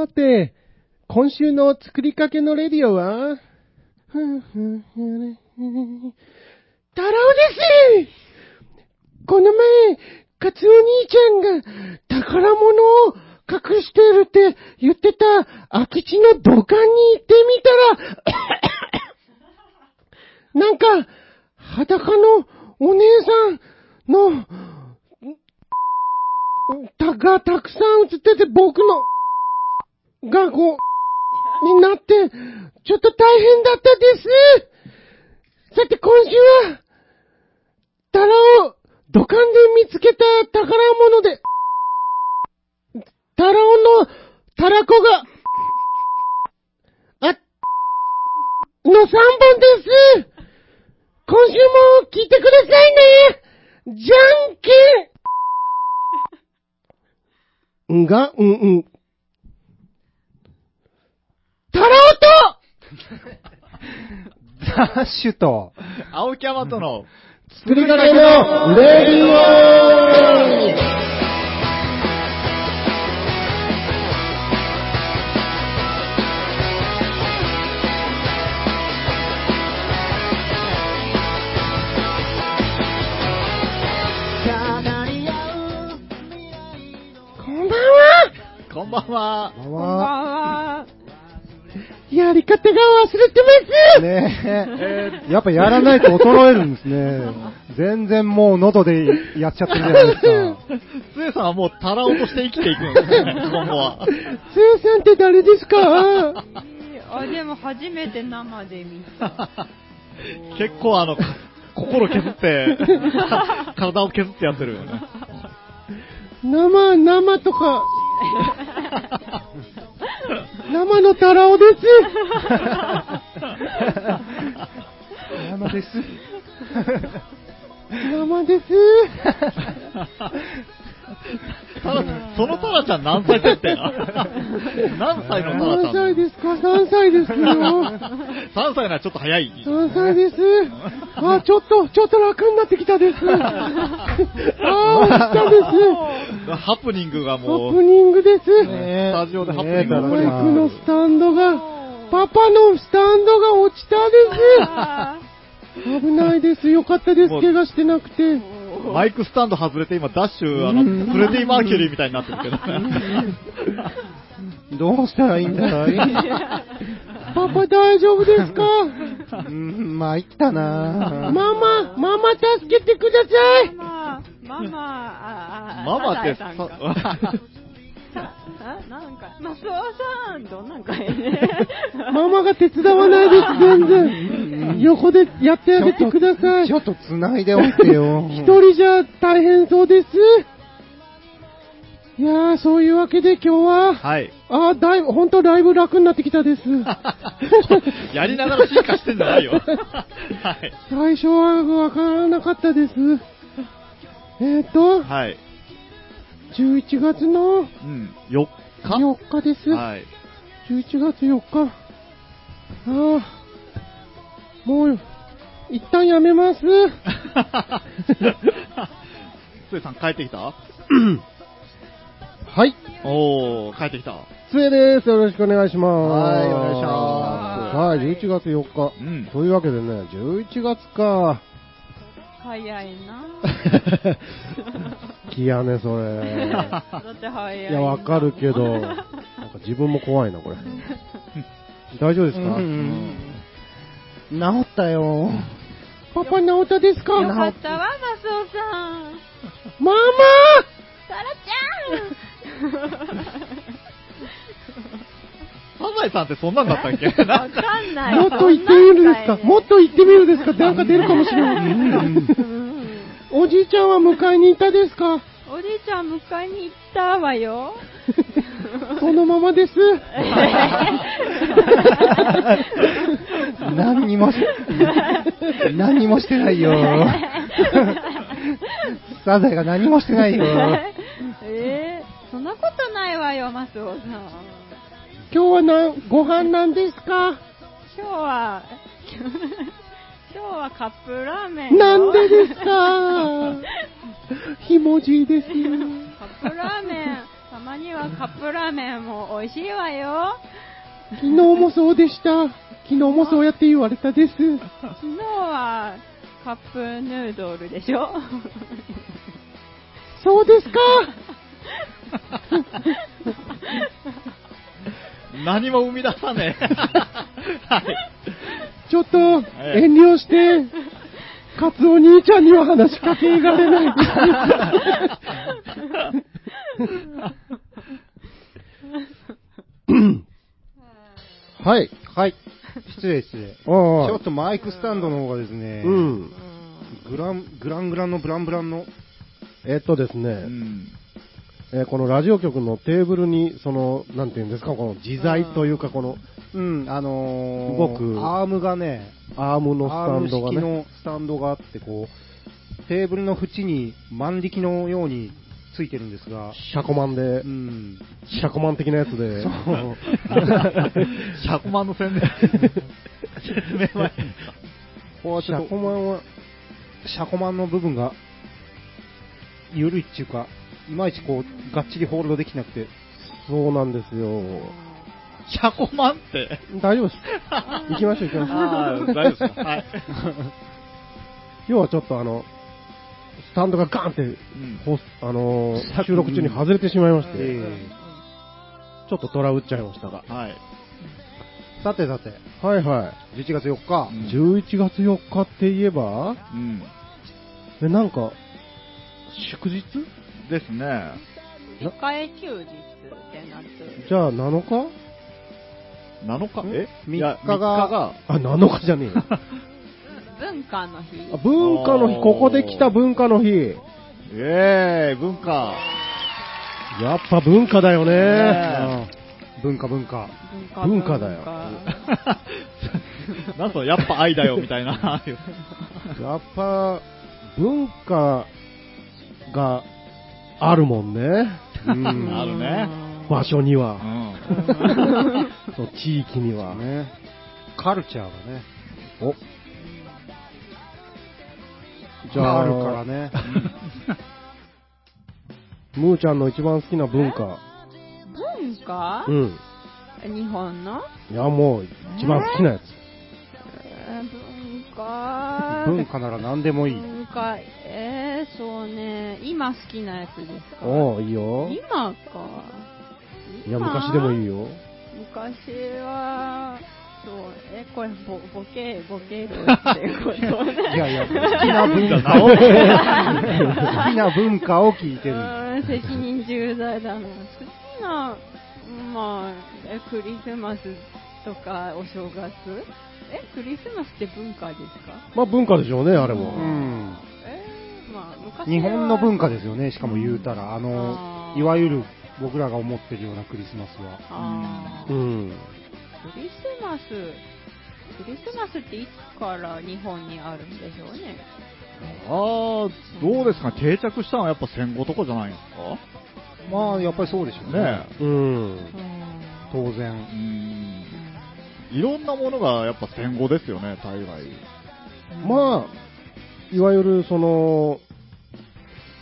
さて、今週の作りかけのレディオは、ふんふんふんタラオです。この前、カツオ兄ちゃんが宝物を隠してるって言ってた空き地の土管に行ってみたら、なんか、裸のお姉さんの、たがたくさん映ってて僕の、がこう、になって、ちょっと大変だったです。さて今週は、タラを土管で見つけた宝物で、タラオのタラコが、あ、の3本です。今週も聞いてくださいね。じゃんけん。が、うんうん。タラオとダッシュと、青木山との、作りかけのレディオ。こんばんは。こんばん。は。やり方が忘れてますねえ、やっぱやらないと衰えるんですね。全然もう喉でやっちゃってるじゃないですか。つえさんはもうタラオとして生きていくんですね、今後は。せいさんって誰ですか？あ、でも初めて生で見た。結構あの、か心削って、体を削ってやってるよね。生、生とか、生のタラオです。山です。生です。ただ、そのタラちゃん何歳設定な何歳のタラちゃん何歳ですか ?3 歳ですよ。3歳ならちょっと早い。3歳です。あ、ちょっと、ちょっと楽になってきたです。あー、落ちたです。ハプニングがハもう、プニングです。スタジオでハプニングが起こりマイクまのスタンドが、パパのスタンドが落ちたあです。危ないです。よかったです。怪我してなくて。す。マイクスタンド外れて今ダッシュ、あの、フレディ・マーキュリーみたいになってるけど。どうしたらいいんだい パパ大丈夫ですか？うん、参ったな。ママ、ママ助けてください。ーママ、ママ、あ、あ、ママってさなんか、マスオさん、どんなんかいね。ママが手伝わないです、全然。横でやってあげてください。ちょっと繋いでおいてよ。一人じゃ大変そうです。いやー、そういうわけで今日は、はい。あー、だいぶ、ほんとだいぶ楽になってきたです。やりながら進化してんじゃないよ。はい。最初はわからなかったです。えーと、はい。11月のうん。4日？4日です。はい。11月4日。ああ、もう、一旦やめます。つえさん帰ってきた？はい、おー、帰ってきた。つえです。よろしくお願いします。はいお願いしますはい、11月4日。うん。というわけでね、11月か。早いな。気やね、それ。いや、わかるけど、なんか自分も怖いな、これ。大丈夫ですか、うん治ったよ。パパ治ったですか？よかったわ、マスオさん。ママタラちゃんサザエさんってそんなんだったっけ？わなんか、かんない。もっと言ってみるですか？もっと言ってみるですか？なんか出るかもしれない。うんおじいちゃんは迎えに行ったですか？おじいちゃん迎えに行ったわよ。そのままです。何にもし、何にもしてないよ。サザエが何もしてないよ。えー、そんなことないわよ、マスオさん。今日はなご飯なんですか？今日は、今日はカップラーメンよ。なんでですか？ひもじいですよ。カップラーメン、たまににはカップラーメンも美味しいわよ。昨日もそうでした。昨日もそうやって言われたです。昨日はカップヌードルでしょそうですか？何も生み出さねえ。はい。ちょっと、ええ遠慮して、カツオ兄ちゃんには話しかけられないです。はい。はい。失礼失礼。ちあょっとマイクスタンドの方がですね、うん。グラン、グラングランのブランブランの、えっとですね、うん。えーこのラジオ局のテーブルに、その、なんていうんですか、この自在というか、このうん、あのー、動くアームがね、アームのスアームタンドがね、式のスタンドがあって、こう、テーブルの縁に万力のようについてるんですが、シャコマンでう、ん、シャコマン的なやつで、100万の宣伝。説明は。シャコマンは、シャコマンの部分が、緩いっていうか、いまいちこう、がっちりホールドできなくて、そうなんですよ。100万って。大丈夫です。行きましょう行きましょう。大丈夫ですか。はい。要はちょっとあの、スタンドがガーンって、うんほあのー収録中に外れてしまいまして、えちょっとトラ打っちゃいましたが。はい。ーさてさて、はいは11月4日、うんい。11月4日って言えば、うん。え、なんか、祝日？ですね。休日ってなってる。じゃあ7日？7日？え？三いや日がが、あ、7日じゃねえ よ。文化の日。あ文化の日、ここで来た文化の日。ええ文化。やっぱ文化だよね。ね文化文化。文化だよ なんと、やっぱ愛だよ、みたいな。やっぱ、文化があるもんね。うんあるね場所には。うん。そう地域には。ね。カルチャーがね、おじゃあ、あるからね。ムーちゃんの一番好きな文化。文化？うん。日本の？いや、もう、一番好きなやつ。えー文化文化なら何でもいい。文化、えー、そうね。今好きなやつですか？おういいよ。今か。いや、昔でもいいよ。よ。昔は、そう、え、これ、ボボケ、ボケるってことね。いやいや、好きな文化を、好きな文化を聞いてる。うん責任重大だな。好きな、まあ、えクリスマスとかお正月？え、クリスマスって文化ですか？まあ文化でしょうね、あれうも。ん。えーまあ、昔は日本の文化ですよね、しかも言うたら。あのあ、ーいわゆる僕らが思ってるようなクリスマスは。あーうん。クリスマス、クリスマスっていつから日本にあるんでしょうね？ああ、どうですか？定着したのはやっぱ戦後とかじゃないんですか？まあ、やっぱりそうでしょうね。ねうん。当え。う然。ん。いろんなものがやっぱ戦後ですよね、大概。まあ、いわゆるその、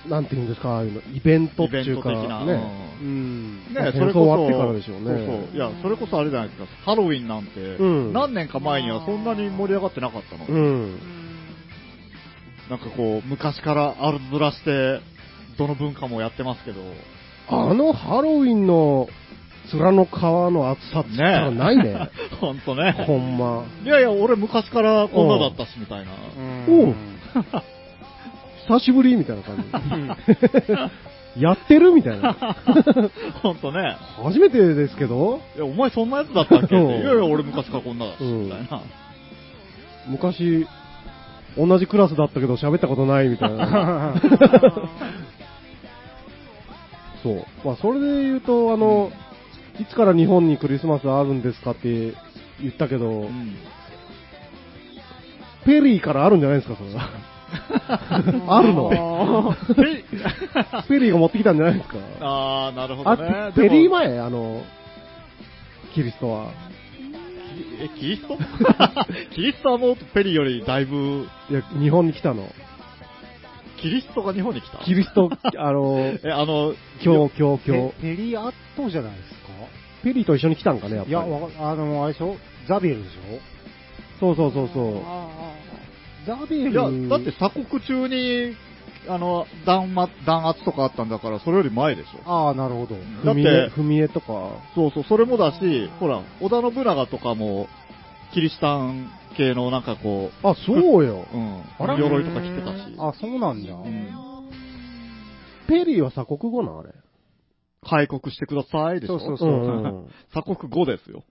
なんていうんですか、イベントっていうか、イベント的な。ね。うん。まあね、戦争終わってからでしょうねそうそう。いや、それこそあれじゃないですか。ハロウィンなんて、うん何年か前にはそんなに盛り上がってなかったの。うん。なんかこう、昔からあるずらして、どの文化もやってますけど、あのハロウィンの面の皮の厚さって言ったらない。ね。ほんとね。ほんま。い。やい。や、俺昔からこんなだったし、みたい。な。おう久しぶりみたい。な感じ。やってるみたい。な。ほんとね。初めてですけど、い。や、お前そんなやつだったっけ。い。やい。や、俺昔からこんなだし、みたい。な。昔、同じクラスだったけど喋ったことない。みたい。な。そう。まあ、それで言うと、あの、いつから日本にクリスマスあるんですかって言ったけど、うん。ペリーからあるんじゃないですか、それは。あるの？ペペリーが持ってきたんじゃないですか？あー、なるほどねあ。ペリーも前、あの、キリストは。え、キリスト？キリストはもうペリーよりだいぶ、いや、日本に来たの。キリストが日本に来た？キリスト、あの、え、あの、教、教、教ペ。ペリアットじゃないですか？ペリーと一緒に来たんかね、やっぱり。いや、わかあの、あれでしょ？ザビエルでしそうそうそうそう。ああょザビエルいや、だって鎖国中に、あの、弾圧、弾圧とかあったんだから、それより前でしょ。ああ、なるほど。だっふみえ、て、ふみえとか。そうそう、それもだし、ほら、織田信長とかも、キリシタン系のなんかこあ、そうよ。う、うんあら、鎧とか着てたし。あ、そうなんだ。うんペリーは鎖国語なんあれ？開国してくださいでしょ？そうそううんうん 鎖国後ですよ。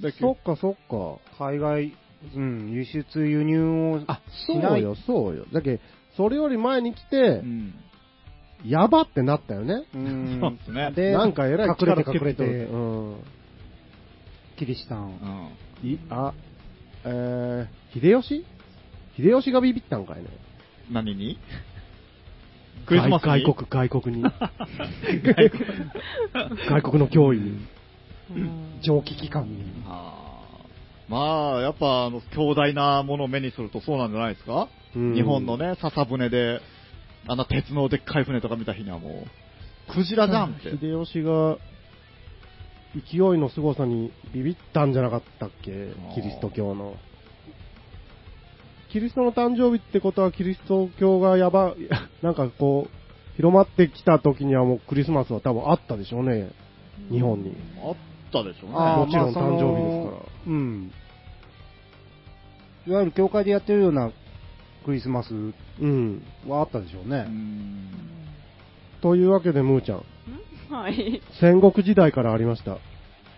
でそっかそっか。海外、うん、輸出、輸入をあ。そうよ、そうよ。だけそれより前に来てう、ん。やばってなったよね。うんそうですね。で、なんか偉い隠れて隠れて、うん。キリシタン。うん。い、あ、えー、秀吉？秀吉がビビったんかいね。何に？クリスマスに？外国、外国に。外国の脅威に。うん蒸気機関に。まあ、やっぱ、あの、強大なものを目にするとそうなんじゃないですか、うん日本のね、笹船で、あんな鉄のでっかい船とか見た日にはもう、クジラじゃんって。秀吉が、勢いの凄さにビビったんじゃなかったっけ？キリスト教の。キリストの誕生日ってことはキリスト教がやば、なんかこう、広まってきた時にはもうクリスマスは多分あったでしょうね。日本に。あったでしょうね。もちろん誕生日ですからうん。いわゆる教会でやってるようなクリスマスうん。はあったでしょううね。んというわけで、ムーちゃん。はい。戦国時代からありました。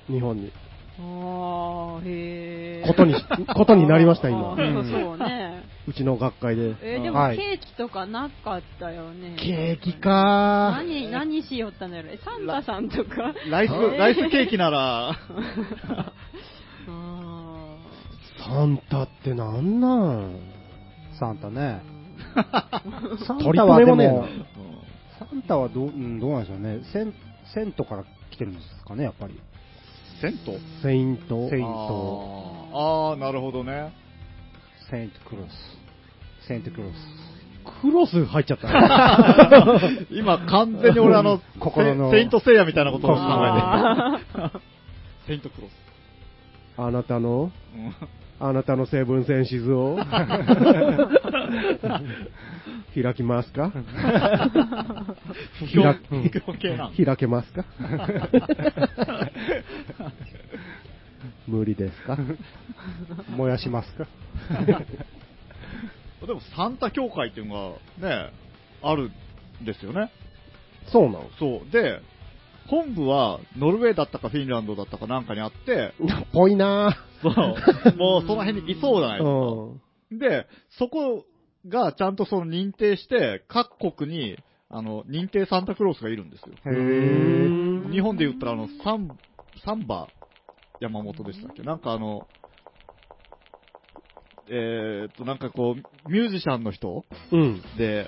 日本に。ああ、へえ。ことに、ことになりました、あ今。ーそうね。うちの学会で。えーでもはいケーキとかなかったよね。ケーキか何、何しよったんだろ？サンタさんとか？ライス、ライスケーキなら、あサンタってなんなん？サンタね。ー サン取りタはでも、サンタはどう、うん、どうなんでしょうね。セン、セントから来てるんですかね、やっぱり。セント？セイント。セインあト、ーあー、なるほどね。セイントクロス。セイントクロス。クロス入っちゃった。今完全に俺あの、心のセセイントセイヤみたいなことを考あえて。セイントクロス。あなたの、うんあなたの成分線静を。開きますか？開けますか？無理ですか？燃やしますか？でもサンタ協会っていうのがね、あるんですよね。そうなのそう。で、本部はノルウェーだったかフィンランドだったかなんかにあって、ぽいなそう、もうその辺にいそうじゃないぁ。ですか。で、そこがちゃんとその認定して、各国に、あの、認定サンタクロースがいるんですよ。へ。日本で言ったらあの、サン、サンバ山本でしたっけ？なんかあの、えーっと、なんかこう、ミュージシャンの人うん。で、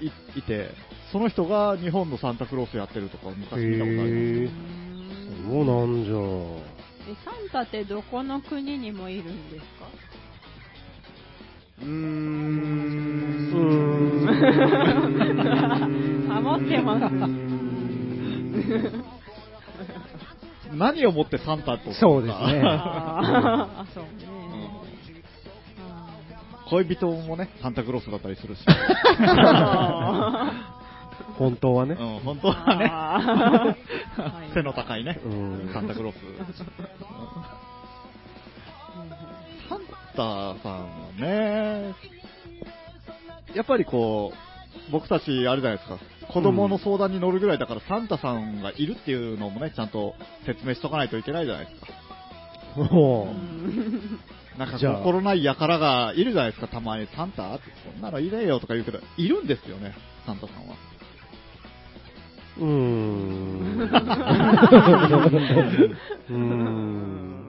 い、いて、その人が日本のサンタクロースやってるとか昔見たことあります。そうなんじゃ。えサンタってどこの国にもいるんですか？うー。うんーん。ハモ ってます。何をもってサンタとそうですねあそうね。恋人もね、サンタクロースだったりするし。あ本当はね。うん、本当ーはね。背の高いね、うんサンタクロース。サンタさんはね、やっぱりこう、僕たちあれじゃないですか、子供の相談に乗るぐらいだから、サンタさんがいるっていうのもね、ちゃんと説明しとかないといけないじゃないですか。おーうんなんか心ない輩がいるじゃないですか、たまに。サンタ？って、そんなのいねえよとか言うけど、いるんですよね、サンタさんは。うーん。うーん。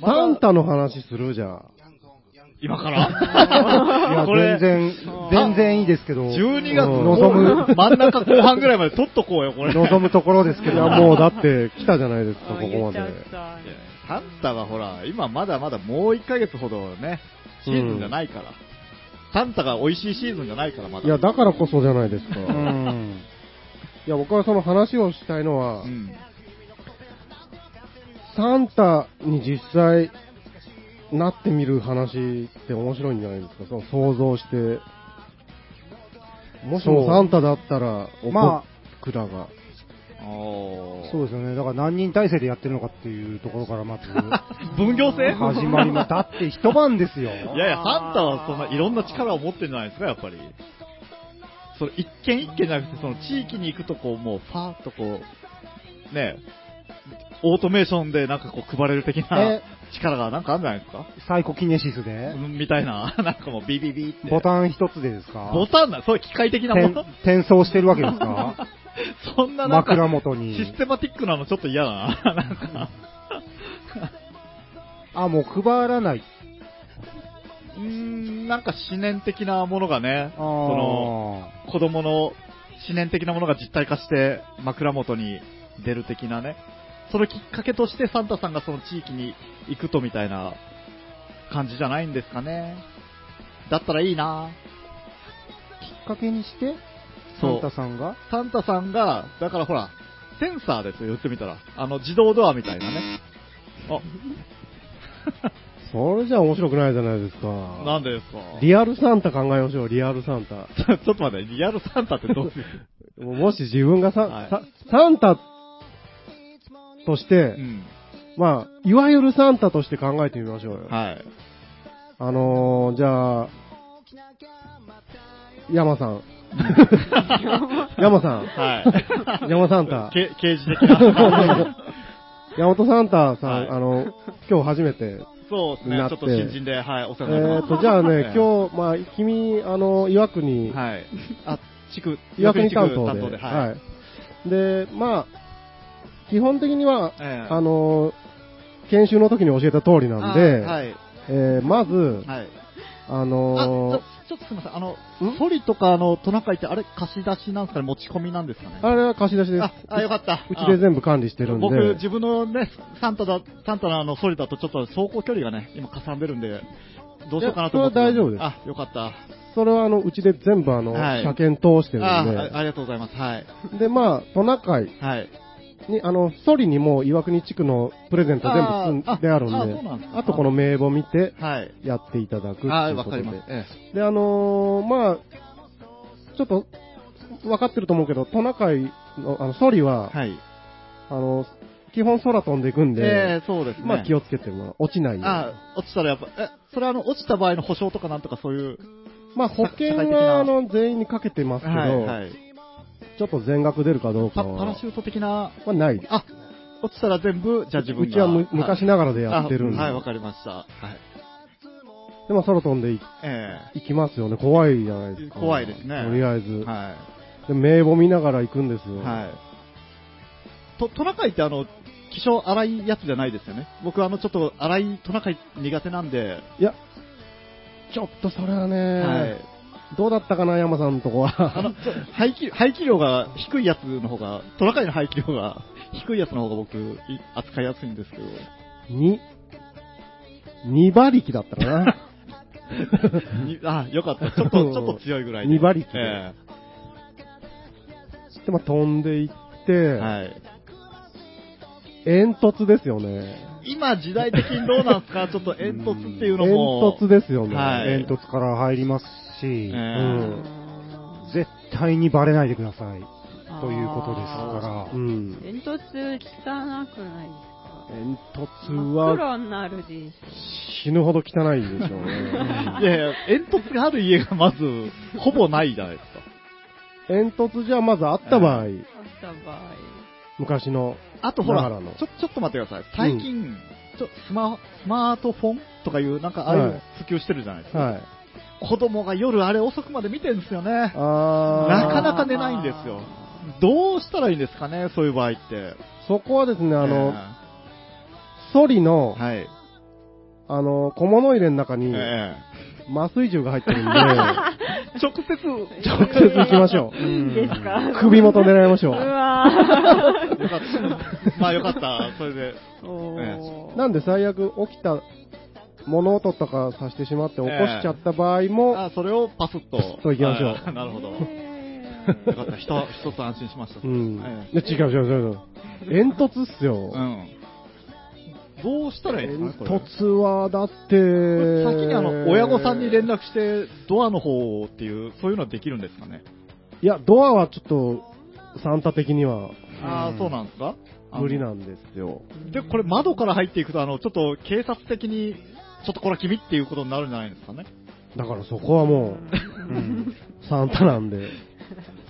サンタの話するじゃん。今かいや、らこれ、全然、全然いいですけど、12月うんの望む、真ん中後半ぐらいまで取っとこうよ、これ。望むところですけど、いや、もうだって来たじゃないですか、ここまでサンタはほら、今まだまだもう1ヶ月ほどね、シーズンじゃないから。サンタが美味しいシーズンじゃないから、まだ。いや、だからこそじゃないですか。ういん。や、僕はその話をしたいのは、うん。サンタに実際なってみる話って面白いんじゃないですか。その想像して。もしもサンタだったら、まあ僕らが。そうですよね。だから何人体制でやってるのかっていうところからまず 分業制？始まります。だって一晩ですよ。いやいや、サンタはそんないろんな力を持ってるんじゃないですか、やっぱり。その一軒一軒じゃなくて、その地域に行くとこう、もう、ファーっとこう、ね、オートメーションでなんかこう配れる的なえ力がなんかあるんじゃないですか？サイコキネシスで？うんみたいな、なんかもうビビビって。ボタン一つでですか？ボタンな、そういう機械的なも転の転送してるわけですか？そんななんか、枕元に。システマティックなのちょっと嫌だな。なんか、あ、もう配らない。うーん、なんか思念的なものがね、あその、子供の思念的なものが実体化して枕元に出る的なね、そのきっかけとしてサンタさんがその地域に行くとみたいな感じじゃないんですかね。だったらいいなきっかけにして、サンタさんが？サンタさんが、だからほら、センサーですよ、言ってみたら。あの、自動ドアみたいなね。それじゃ面白くないじゃないですか。あ、なんでですか？リアルサンタ考えましょう、リアルサンタ。ちょっと待って、リアルサンタってどうい うもし自分がサ,、はいササンタとして、うん。まあ、いわゆるサンタとして考えてみましょうよ。はい。あのー、じゃあ、山さん。山さん。はい。山サンタ。け刑事的な。山本サンタさん、はいあの、今日初めて。そうですねちょっと新人で、はい、お世え話になってます。ーと、じゃあね、ええ今日、まあ、君、あの、岩国、はい。あ、地区、岩国担当で。担当で、はい。はい。で、まあ、基本的には、ええあの、研修の時に教えた通りなんで、あはい。えーまず、はい。ああ、のちょっとすみません。あの、ソリとか、あの、トナカイって、あれ、貸し出しなんですかね？持ち込みなんですかねあれは貸し出しです。あ、あ、よかった。うちで全部管理してるんで。僕、自分のね、サンタだ、サンタのあの、ソリだとちょっと走行距離がね、今かさんでるんで、どうしようかなと思って。それは大丈夫ですあ、よかった。それはあの、うちで全部あの、はい車検通してるあんで。あありがとうございます。はい。で、まあ、トナカイはい。に、あの、ソリにも岩国地区のプレゼント全部積んであるんで、あとこの名簿見てはい。やっていただくっていうことで。わかります。えで、あのーまあ、ちょっと、分かってると思うけど、トナカイの、あの、ソリは、えはい。あの、基本空飛んでいくんで、ええそうですね。まあ気をつけても落ちない。あ落ちたらやっぱ、え、それはあの、落ちた場合の保証とかなんとかそういう。まあ保険は、あの、全員にかけてますけど、はい、はい。ちょっと全額出るかどうかは、パパラシュート的な、はない。あ、落ちたら全部、じゃあ自分が。うちはむ昔ながらでやってるんで。あはい、わかりました。はい。で、まあ空飛んでいえ行きますよね。怖いじゃないですか。怖いですねとりあえず。えはで名簿見ながら行くんですよ。い。はい。と、トナカイってあの、気性荒いやつじゃないですよね。僕あの、ちょっと荒いトナカイ苦手なんで、いや、ちょっとそれはね、はい。どうだったかな、山さんのとこは。排気、排気量が低いやつの方が、トナカイの排気量が低いやつの方が僕、い扱いやすいんですけど。に、二馬力だったかな。にあ、よかった。ちょっと、ちょっと強いぐらいで。二馬力でえで、まあ飛んでいって、えはい。煙突ですよね。今時代的にどうなんですか？ちょっと煙突っていうのも。煙突ですよね。はい煙突から入りますし、ええうん絶対にバレないでください。ということですかうん。煙突汚くないですか？煙突は黒になるでし死ぬほど汚いでしょうね。いやいや、煙突がある家がまず、ほぼないじゃないですか。煙突じゃまずあった場合、ょ。あった場合。昔の、あとほら、ちょ、ちょっと待ってください。最近、ちょスマ、スマートフォンとかいう、なんかああいうはい普及してるじゃないですか。はい。子供が夜あれ遅くまで見てるんですよね。なかなか寝ないんですよ。どうしたらいいんですかね、そういう場合って。そこはですね、あの、えソリのえ、はい。あの、小物入れの中に、え麻酔銃が入ってるんで、え 直接、直接行きましょう。いいんですか？首元狙いましょうう。わよかった。まあよかった、それで。ーおーなんで最悪起きた物音とかさしてしまって起こしちゃった場合も、あ、それをパスッと。パスッと行きましょうあなるほど。よへかった。ひと一つ安心しました。うん。えで違う違う違う違う。煙突っすよ。えうん。どうしたらいいんですかねこれ煙突は、だって、先にあの、親御さんに連絡して、ドアの方っていう、そういうのはできるんですかねいや、ドアはちょっと、サンタ的にはああ、うんそうなんですか？無理なんですよ。で、これ窓から入っていくと、あの、ちょっと警察的に、ちょっとこれは君っていうことになるんじゃないですかね。だからそこはもう んう、サンタなんで。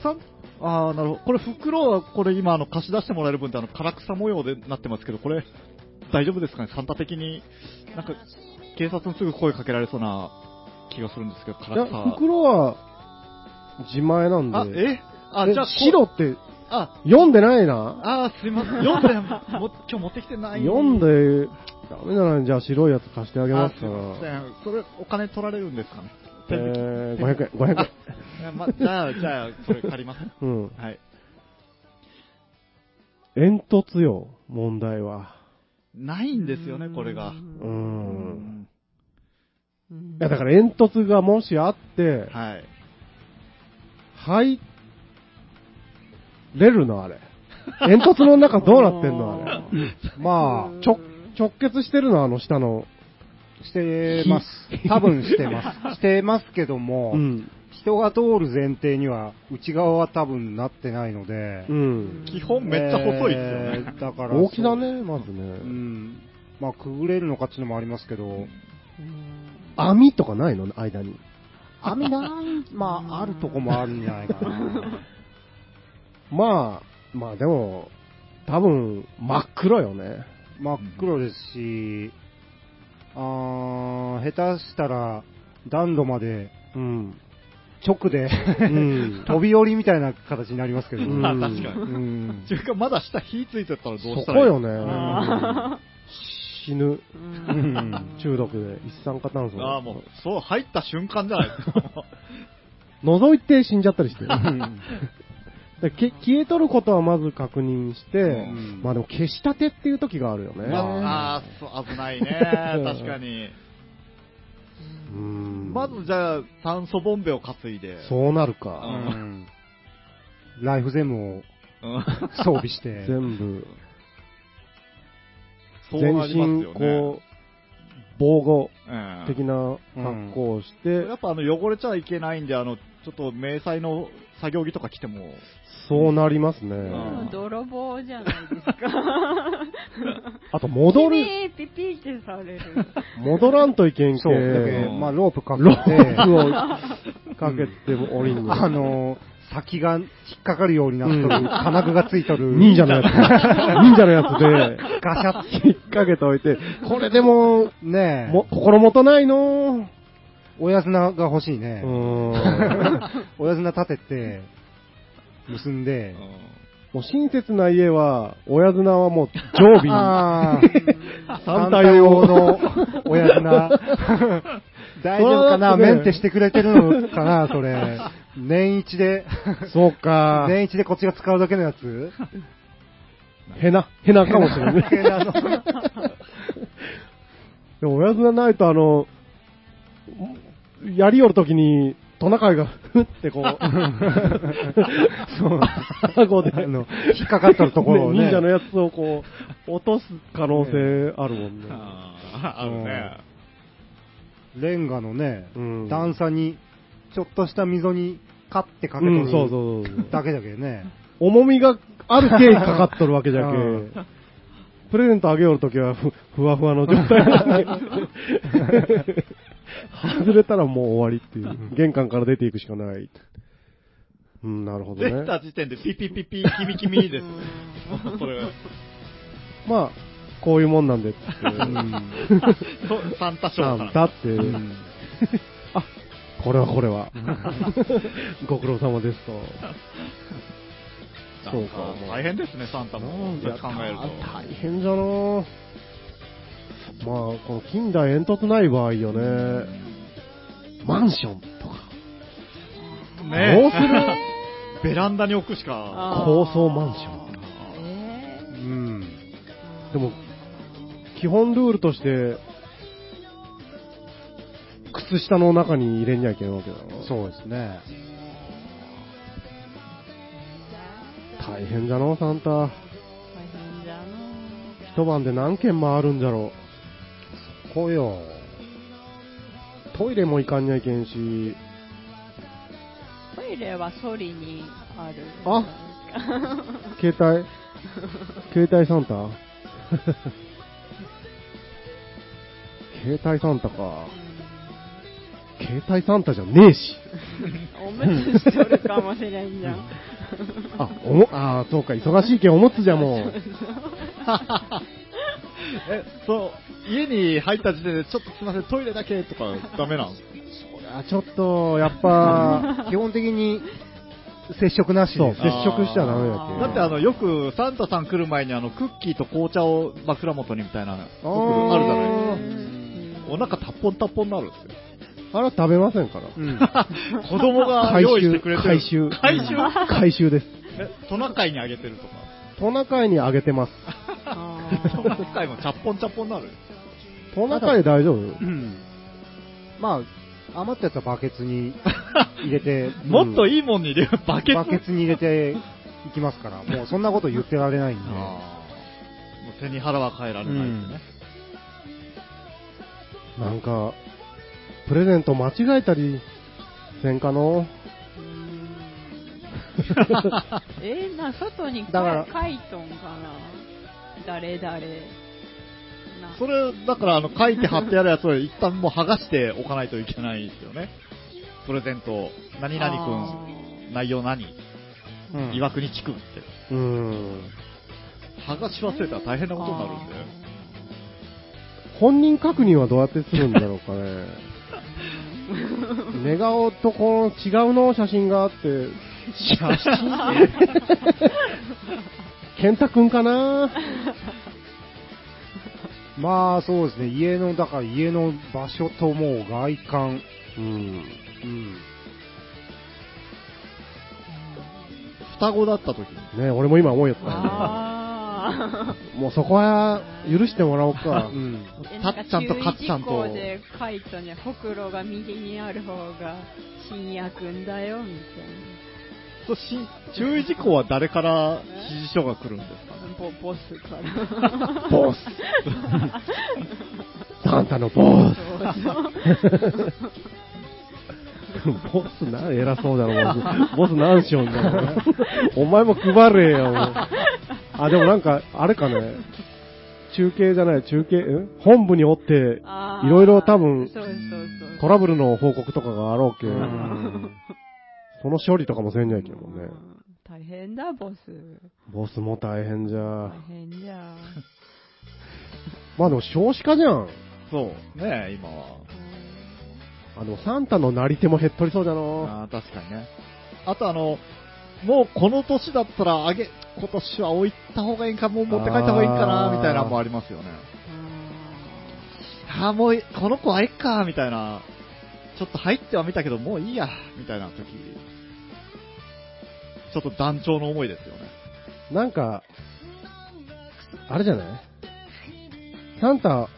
さああ、なるほど。これ袋は、これ今、あの、貸し出してもらえる分って、あの、唐草模様でなってますけど、これ、大丈夫ですかね？サンタ的に、なんか、警察にすぐ声かけられそうな気がするんですけど、唐いや、草。袋は、自前なんで。あ、え？あ、えじゃあ、こ白って、あ、読んでないな。あーすいません。読んで、も今日持ってきてない。読んで、ダメならじゃあ白いやつ貸してあげますかあすいませら。ん。それ、お金取られるんですかねえー、500円、500 あま、じゃあ、じゃあ、それ借ります。円。うん。はい。煙突よ、問題は。ないんですよね、これが。う。うんいや、だから煙突がもしあって、はい。入れるのあれ。煙突の中どうなってんのあれ。まちょ、直結してるのあの下の。あ、してます。多分してます。してますけども、うん。人が通る前提には、内側は多分なってないので、うん。基本めっちゃ細いですよね。えーだから、大きさね、まずそう。ん。まあ、くぐれるのかっていうのもありますけど、網とかないの間に。網ない、まあ、あるとこもあるんじゃないかな。まあ、まあでも、多分、真っ黒よね。真っ黒ですし、あー下手したら、暖炉までうん。直で、ん 飛び降りみたいな形になりますけど、うんあ確かにうんちゅうか、まだ下火ついてたらどうそしたらいい？こよね。あ死ぬ。うん中毒で一酸化炭素。ああ、もう、そう、入った瞬間じゃないですか。覗いて死んじゃったりして。うんでけ消えとることはまず確認して、うんまあでも消したてっていう時があるよね。ああ、そう、危ないね。確かに。うんまずじゃあ、酸素ボンベを担いで。そうなるうか。うんライフゼムをうん。装備して、全部、そう全なります身よね。こう、防護うん的な格好をして、やっぱあの、汚れちゃいけないんで、あの、ちょっと迷彩の作業着とか着ても、そうなりますね。ん泥棒じゃないですか。あと、戻る、ピピってされる。戻らんといけんけ。そまあ、ロープかけローて、プをかけても降りんの。あの、先が引っかかるようになっとる、金具がついとる、忍者のやつ。忍者のやつで、ガシャッ引っ掛けておいて、これでも、ねえ、も、心もとないの親綱が欲しいうね。親綱 立てて、結んで、もう親切な家は、親綱はもう常備。ああ、サンタ用の親綱。大丈夫かな、ねメンテしてくれてるのかな、それ。年一で、そうか。年一でこっちが使うだけのやつ？へな、へなかもしれない。へなの でも親綱ないとあの、やりよるときに、トナカイがふってこう、そう。顎で、あの、引っかかっとるところをね。忍者のやつをこう、落とす可能性あるもんね。あるね。レンガのね、うん段差に、ちょっとした溝にカッてかけとる、うん、そうそうそう。だけだけどね。重みがあるけいかかっとるわけじゃけうん。プレゼントあげよるときはふ、ふわふわの状態。外れたらもう終わりっていう。玄関から出ていくしかない。うん、なるほど出たね。時点でピピピピ、キミキミです。それは。まあ、こういうもんなんでって。サンタショーさん。なんだって。うんあ、これはこれは。ご苦労様ですと。そうか大変ですね、サンタも。考えると。大変じゃなまあ、この近代煙突ない場合よね。マンションとか、ねどうする？ベランダに置くしか。高層マンション。えうん。でも、基本ルールとして、靴下の中に入れんにゃいけんわけだな。そうですね。大変じゃの、サンタ。大変じゃの一晩で何軒回るんじゃろこうよ。う。トイレも行かんにゃいけんし、トイレはソリにある。あ携帯、携帯サンタ？携帯サンタか。携帯サンタじゃねえし。おむつしとるかもしれんじゃん。あ、おも、あーそうか、忙しいけんおむつじゃもう。え、そう、家に入った時点で、ちょっとすみません、トイレだけとかダメなん？ですかあちょっと、やっぱ、基本的に接触なしです。接触しちゃダメだけん。だってあの、よくサンタさん来る前にあの、クッキーと紅茶を枕元にみたいな、あるじゃないですか。お腹タッポンタッポンになるんですよ。あれは食べませんから。うん。子供が用意してくれてる。回収。回収？回収です。えトナカイにあげてるとか？トナカイにあげてます。あトナカイもチャッポンチャッポンになる。トナカイ大丈夫？うんまあ、余ったやつはバケツに 入れて、もっといいもんに入れる。バケツ。バケツに入れていきますから、もうそんなこと言ってられないんで。もう背に腹は変えられないですね。なんか、プレゼント間違えたりせんかの？ーうん えーな、外に書いとんかな？誰々。な。それ、だから、あの、書いて貼ってあるやつを一旦もう剥がしておかないといけないですよね。プレゼント、何々くん、内容何？うん。岩国地区って。うーん。剥がし忘れたら大変なことになるんで。本人確認はどうやってするんだろうかね。寝顔とこの違うの？写真があって、写真？健太くんかな？まあそうですね、家の、だから家の場所ともう外観、うん。うん。双子だった時に。ね俺も今思いよった もうそこは許してもらおうかう。ん。ー たっちゃんとかっちゃんとで書いとね、ほくろが右にある方が新薬んだよ、みたいな。し注意事項は誰から指示書が来るんですか？ねボボスから。ボスサンタのボスボスな、偉そうだろ、ボス。ボス何しよんだろ。お前も配れよ。あ、でもなんか、あれかね。中継じゃない、中継、ん本部におって、いろいろ多分。トラブルの報告とかがあろうけ、んその処理とかもせんにゃいけんもんね。うん大変だ、ボス。ボスも大変じゃ大。変じゃ。まあでも少子化じゃん。そう。ね今は。あ、でもサンタのなり手も減っとりそうじゃの。あー確かにね。あとあの、もうこの年だったらあげ、今年は置いた方がいいか、もう持って帰った方がいいかな、みたいなのもありますよね。うんああ、もうい、この子はいっか、みたいな。ちょっと入ってはみたけど、もういいや、みたいな時。ちょっと団長の思いですよね。なんか、あれじゃない？サンタ、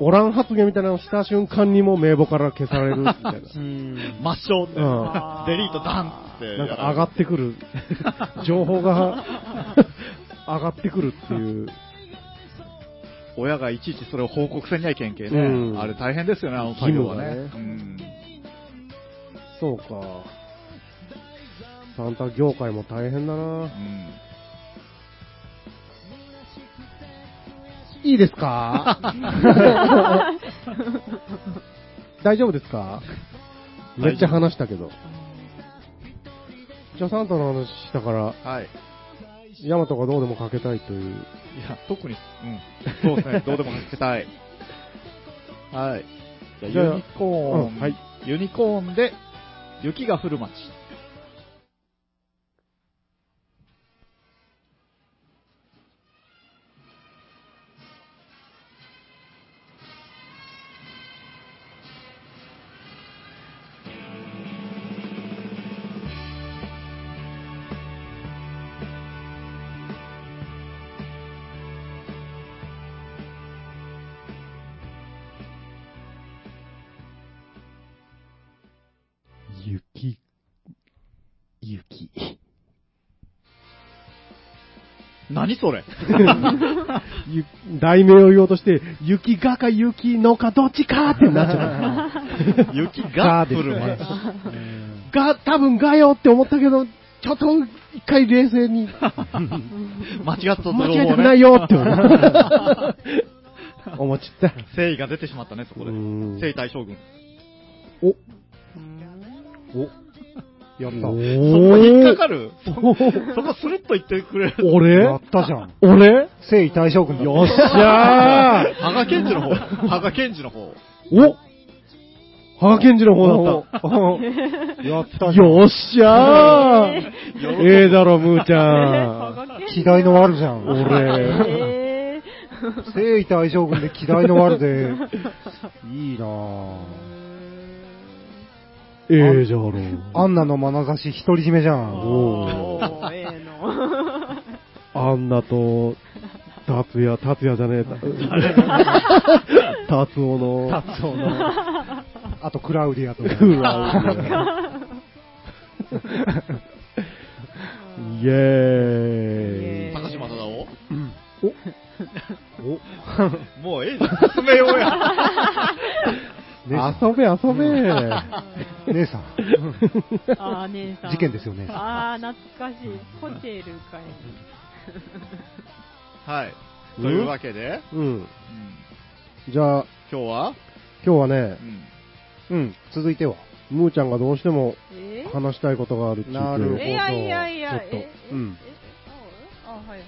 おらん発言みたいなのをした瞬間にもう名簿から消されるみたいな。うん。抹消って、うんデリートダンってなんか上がってくる、情報が 上がってくるっていう。親がいちいちそれを報告せにゃいけんけね、うんあれ大変ですよね、あの作業はね。義務がうんそうか。サンタ業界も大変だな。うんいいですか？大丈夫ですか？めっちゃ話したけど。じゃあサンタの話したから、はい。ヤマトがどうでもかけたいという。いや、特に、うん。そうですね、どうでもかけたい。はい。じゃあユニコーン、うんはいユニコーンで、雪が降る街。何それ ゆ題名を言おうとして、雪がか雪のかどっちかってなっちゃった。雪が？降る街。が、多分がよって思ったけど、ちょっと一回冷静に、間違った情報間ね。違えてないよって思っちゃった。誠意が出てしまったね、そこで。うん征夷大将軍。お、お、やった。そこ引っかかる そこスルッと言ってくれる。俺？やったじゃん。俺？征夷大将軍だ。よっしゃー羽賀健二の方。羽賀健二の方。お？羽賀健二の方だっおやったた。じゃん。よっしゃーええだろ、ムーちゃん。気概の悪じゃん。俺。え征夷大将軍で気概の悪で、いいなぁ。ええじゃろ。アンナの眼差し独り占めじゃん。おーー、ええの。アンナと、達也、達也じゃねえ、た達夫の、達夫の。あとクラウディアと。うわイエーイ。高島忠夫？お、もうええじゃん。進めようや。姉さ遊べ、遊べ。ん。姉さん。あー、姉さん。事件ですよねあー、懐かしい。ホテルかい。はい。というわけで、うん。うんじゃあ、今日は、今日はねう、んうん、続いては。ムーちゃんがどうしてもえ？話したいことがあるって言ってなるほどいやいやいや、ちょっとえ、え、うんえ、あ、はいはい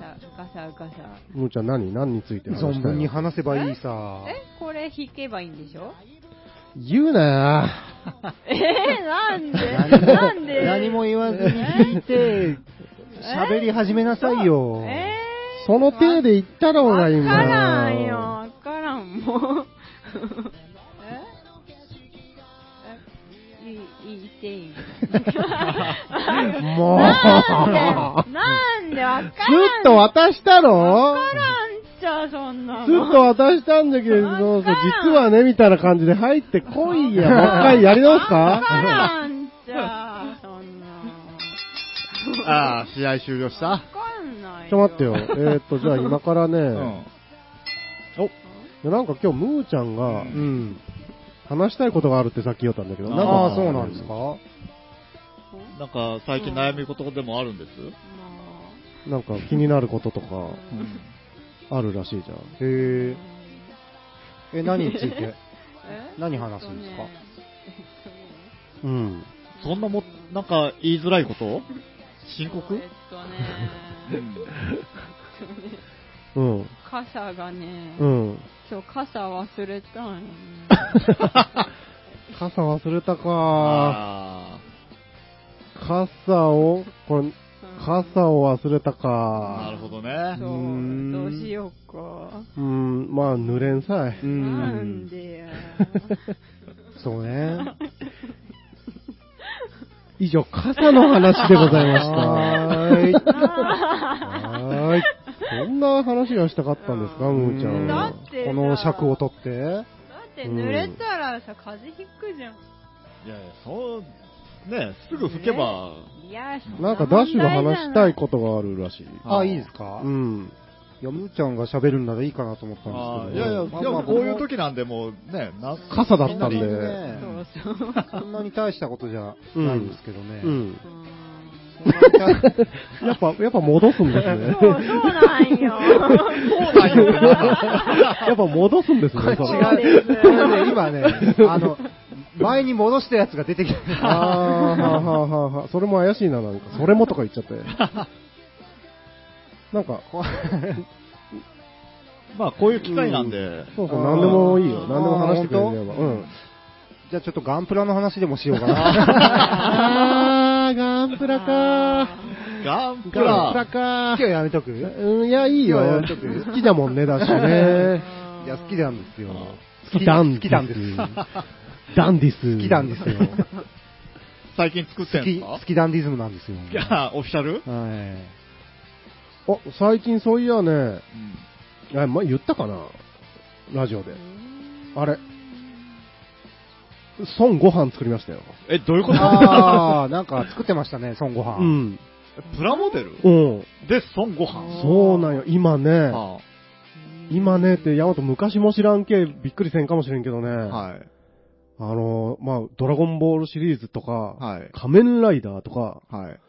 はい。あガサ、ガサ、ガサ。ムーちゃん何？何について話したいの？存分に話せばいいさ。え、これ弾けばいいんでしょ？言うなよ。えー、なんで？なんで？何も言わずに聞いて、喋り始めなさいよ。え？ーその手で言ったろうがわ今。からんよ、わからん、もう。え？え？いい、いいっていい。もうなんで？なんでわからん。ずっと渡したろわからんちゃ、そんなの。ずっと渡したんだけど、わそうからん実はね、みたいな感じで入ってこいや。もう一回やり直すわかからんちゃ、そんな。ああ、試合終了した？わかんないちょっと待ってよ。えーっと、じゃあ今からね、うん。おなんか今日ムーちゃんがうん。話したいことがあるってさっき言ったんだけど、なんあかあ、そうなんですか？なんか、最近悩み事でもあるんです？まなんか気になることとかうん。あるらしいじゃん。へえ。え、何について？え？何話すんですか？うん。そんなも、なんか、言いづらいこと？深刻？えっとね、うん。傘がね、うん。今日傘忘れたんよね。傘忘れたか。あ傘を、これ、うん傘を忘れたあ、なるか。ほどね。そうどうしようか。うん、まあ、濡れんさい。うなんん。でや。そうね。以上、傘の話でございました。はーい。あはーい。そんな話がしたかったんですか、ムーちゃんだは。ってさこの尺を取って。だって濡れたらさ、風邪ひくじゃん。いやいや、そう、ね、すぐ吹けば、いや、そなんかダッシュが話したいことがあるらしい。あ、いいですか？うん。いや、むーちゃんが喋るんならいいかなと思ったあんですけど。ーいやいや、まあまあでもこういう時なんでもうね、な傘だったんでそなにねそうそう。そんなに大したことじゃないんですけどね。うん。やっぱ、やっぱ戻すんですね。そう、そうなんよ。そうなんよ やっぱ戻すんですね、それそうでね、今ね、あの、前に戻したやつが出てきた。あー、はーはーはーはーそれも怪しいな、なんか。それもとか言っちゃって。なんか、こまあ、こういう機会なんで、そうそう、なんでもいいよ。なんでも話してくれれば。あーうん。じゃあちょっとガンプラの話でもしようかな。あー、ガンプラかガンプガンプララ。か好きはやめとく？うん、いや、いいいやよ。ちょっと好きだもんね、だしね。いや、好きなんですよ。好きだん好きなんです。ダンディス。好きなんですよ。最近作って好き、んすか？好きダンディズムなんですよ。いや、オフィシャル？はい。お、最近そういやね、うん。あ、ま、言ったかな？ラジオで。あれ。孫ご飯作りましたよ。え、どういうこと？あー、なんか作ってましたね、孫悟飯。うん。プラモデル？うん。で、孫悟飯。そうなんよ。今ね、は今ねって、ヤマト昔も知らんけ、びっくりせんかもしれんけどね。あはい。あの、まあ、ドラゴンボールシリーズとか、はい。仮面ライダーとか、はい。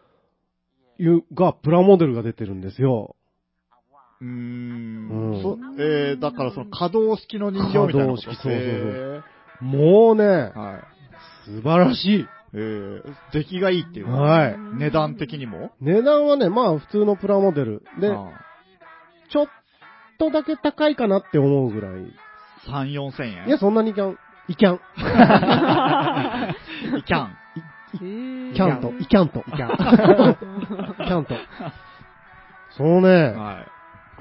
いう、が、プラモデルが出てるんですよ。うーんうんそえー、だからその可動式の人形みたいなこと可動式そうそうそうへもうね、ーはい。素晴らしい。えー、出来がいいっていうかはい。値段的にも？値段はね、まあ普通のプラモデル。で、あちょっとだけ高いかなって思うぐらい。あ3、4千円？いや、そんなにいきゃん。いきゃ ん。いキャン。えキャンと。いきゃんと。いキャンキャンと。そうね。は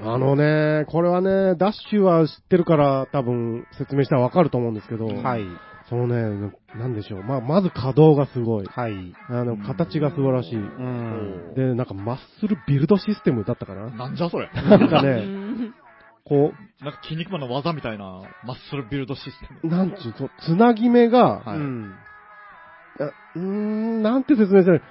あのね、これはね、ダッシュは知ってるから多分説明したらわかると思うんですけど、はい。そのね、なんでしょう。まあ、まず稼働がすごい。はい。あの、形が素晴らしい。うん。で、なんかマッスルビルドシステムだったかななんじゃそれ。なんかうね、んこなんか筋肉マンの技みたいなマッスルビルドシステム。う、なんちゅうと、つなぎ目が、はいうん。あうーん、なんて説明したら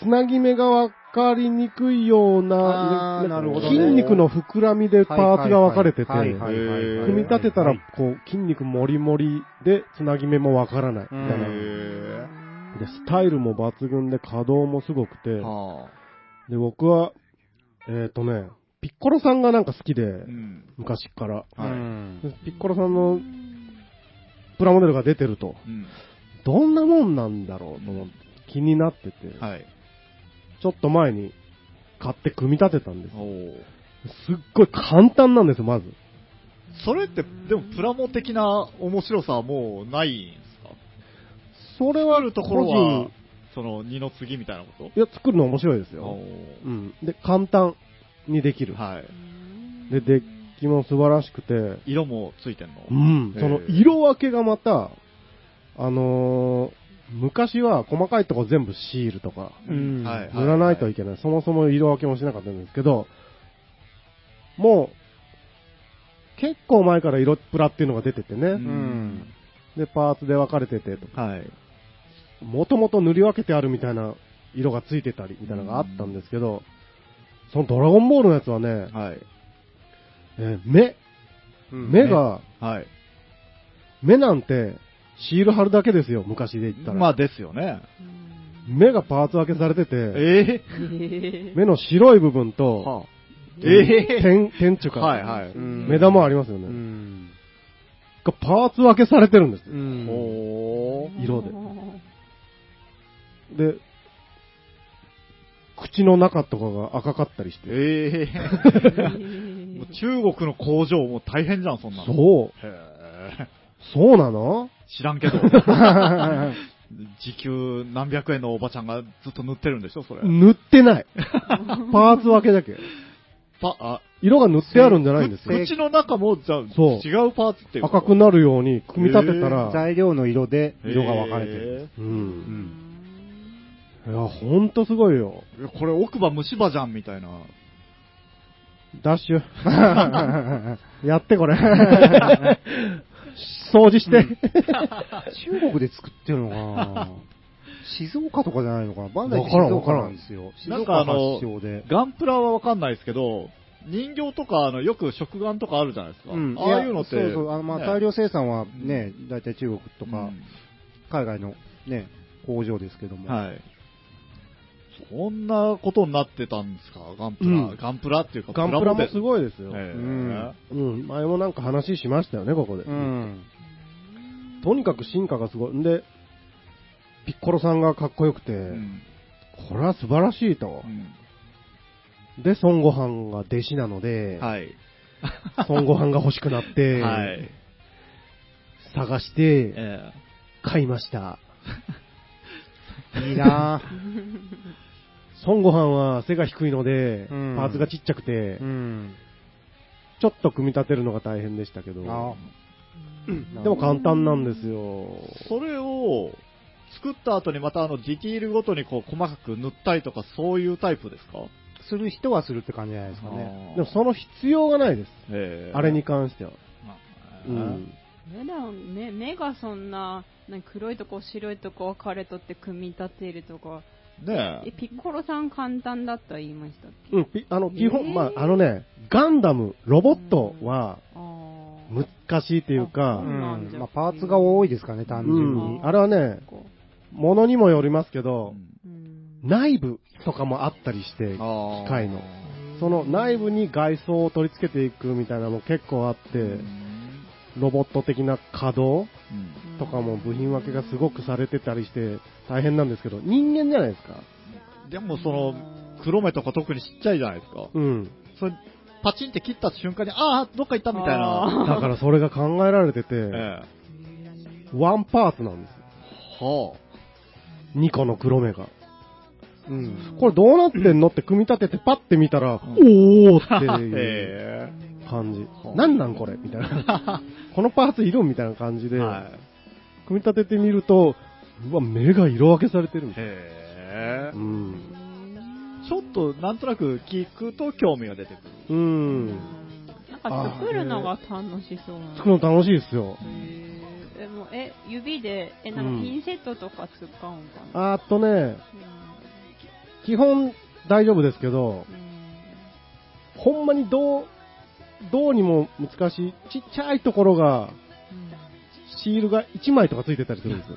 つなぎ目がわかりにくいような、なるほどね筋肉の膨らみでパーツが分かれてて、はいはいはいはいはい組み立てたらはい、こう、筋肉もりもりで、つなぎ目もわからない、みたいな。で、スタイルも抜群で、稼働もすごくてー。、はあ。で、僕は、えっ、とね、ピッコロさんがなんか好きでう、ん。昔から。ピッコロさんのプラモデルが出てると、うん。どんなもんなんだろうと思って気になってて、はい。ちょっと前に買って組み立てたんです。おーすっごい簡単なんですよ、まず。それって、でもプラモ的な面白さはもうないんですか？それはあるところ個は人、その二の次みたいなこいや、作るの面白いですとよ。おうん。で、簡単にできる。はい。で、デッキも素晴らしくて、色もついてんの？うん。その色分けがまた、あのー昔は細かいとこ全部シールとか。塗らないといけけない。そもそも色分けもしなかったんですけど、もう、結構前から色プラっていうのが出ててね。ううん。で、パーツで分かれててとか、はい。もともと塗り分けてあるみたいな色がついてたりみたいなのがあったんですけど、そのドラゴンボールのやつはね、はい。えー目、うん目が、はい。目なんてシール貼るだけですよ、昔で言ったら。まあですよね。目がパーツ分けされてて、ええ目の白い部分えと、はあ、ええ点、点っていうか、はいはい。うん目玉ありますようね。ん。がパーツ分けされてるんですよ。うん。色で。で、口の中とかが赤かったりして。ええ もう中国の工場もう大変じゃん、そんなの。そう。へえそうなの？知らんけど。時給何百円のおばちゃんがずっと塗ってるんでしょ、それ。塗ってない。パーツ分けだけ。パ、あ、色が塗ってあるんじゃないんですよ。口の中も、じゃあ、そう違うパーツっていう赤くなるように組み立てたら、材料の色で色が分かれてる。う。うんん。いや、ほんとすごいよ。いやこれ奥歯虫歯じゃん、みたいな。ダッシュ。やってこれ。掃除して。中国で作ってるのかな？静岡とかじゃないのかな？バンダイ静岡なんですよ。静なんかあ岡の発祥で。ガンプラはわかんないですけど、人形とか、あの、よく食玩とかあるじゃないですか。うんああいうのって。やそうそう、あの、まあ、ね大量生産はね、大体中国とか、うん海外のね、工場ですけども。はい。そんなことになってたんですか？ガンプラ。うんガンプラっていうか、ガンプラもすいごいですよ。ええうんうん、前もなんか話しましたよね、ここで。うん。とにかく進化がすごい。んで、ピッコロさんがかっこよくて、うんこれは素晴らしいとう。んで、孫悟飯が弟子なので、はい。孫悟飯が欲しくなって、はい。探して、え買いました。いいなぁ。孫悟飯は背が低いので、うんパーツがちっちゃくて、うん。ちょっと組み立てるのが大変でしたけど、あ でも簡単なんですよ。それを、作った後にまたあの、ディティールごとにこう、細かく塗ったりとか、そういうタイプですか？する人はするって感じじゃないですかね。でもその必要がないです。ええあれに関しては。目目がそんななんか黒いとこ白いとこ分かれとって組み立てるとかねえ。ピッコロさん簡単だった言いましたっけ？うん、ピあの、基本、えー。まあ、あのね、ガンダム、ロボットは難しいっていうか。あ、うん。まあ、パーツが多いですかね、単う純に。ん、。あれはね、こものにもよりますけど、ううん。内部とかもあったりして、機機械の。その内部に外装を取り付けていくみたいなのも結構あって、ロボット的な稼働とかも部品分けがすごくされてたりして大変なんですけど、人間じゃないですか。でもその、黒目とか特にちっちゃいじゃないですか。うん。それ、パチンって切った瞬間に、ああ、どっか行ったみたいな。あだからそれが考えられてて、えワンパーツなんですえ。は2個の黒目が。うん。これどうなってんのって組み立ててパッて見たら、んおーって え感じは。あなんなんこれ？みたいな。このパーツいるみたいな感じで、組み立ててみると、うわ、目が色分けされてるみい。たいな。へえう。ん。ちょっと、なんとなく聞くと興味が出てくる。うん。なんか作るのが楽しそうなの作るの楽しいですよ。へーえもうえ指でえなんかピンセットとか使うんかな、あーっとね、基本大丈夫ですけど、うんほんまにどう、どうにも難しい、ちっちゃいところが、うんシールが1枚とかついてたりするんですよ。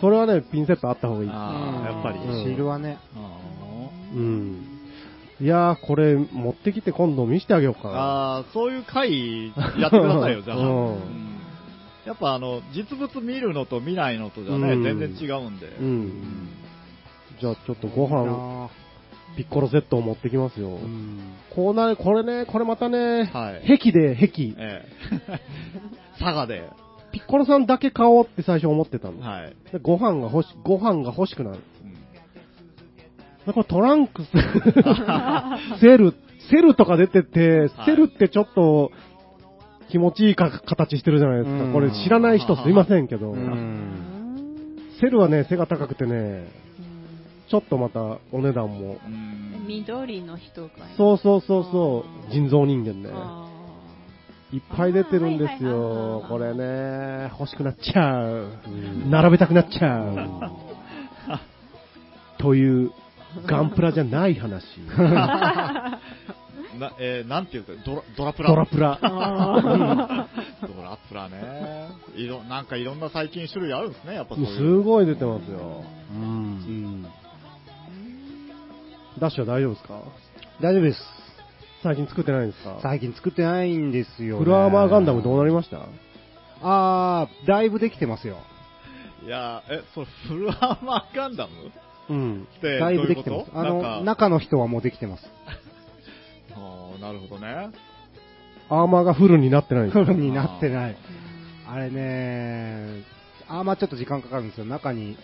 それはね、ピンセットあった方がいい。ああ、やっぱり。うんシールはね。あうん。いやー、これ持ってきて今度見せてあげようかな。あー、そういう回やってくださいよ、じゃあ。うんうんやっぱあの、実物見るのと見ないのとじゃね、うん全然違うんで。うん。じゃあちょっとご飯、あピッコロセットを持ってきますよ。こうなる、これね、これまたね、はい壁で壁。ええ。佐賀で。ピッコロさんだけ買おうって最初思ってたの。はい。でご飯が欲し、ご飯が欲しくなる。うんでこれトランクス、セル、セルとか出てて、はいセルってちょっと気持ち悪い形してるじゃないですか。うんこれ知らない人すいませんけど、うん。セルはね、背が高くてね、ちょっとまたお値段も。うん緑の人かいそうそうそうそう、人造人間ね。あいっぱい出てるんですよ。はいこれね、欲しくなっちゃう。うん並べたくなっちゃう。という、ガンプラじゃない話。な、えー、なんていうか、ドラ、ドラプラ？ドラプラ。ドラプラね。いろ、なんかいろんな最近種類あるんですね、やっぱ。すごい出てますよ。うん。うん。ダッシュは大丈夫ですか？大丈夫です。最近作ってないんですか？最近作ってないんですよ、ね。フルアーマーガンダムどうなりました？あー、だいぶできてますよ。いやー、え、それフルアーマーガンダム？うん。だいぶできてます。あの、中の人はもうできてます。あーなるほどね。アーマーがフルになってないんですか？フルになってない。あれね、アーマーちょっと時間かかるんですよ。中に、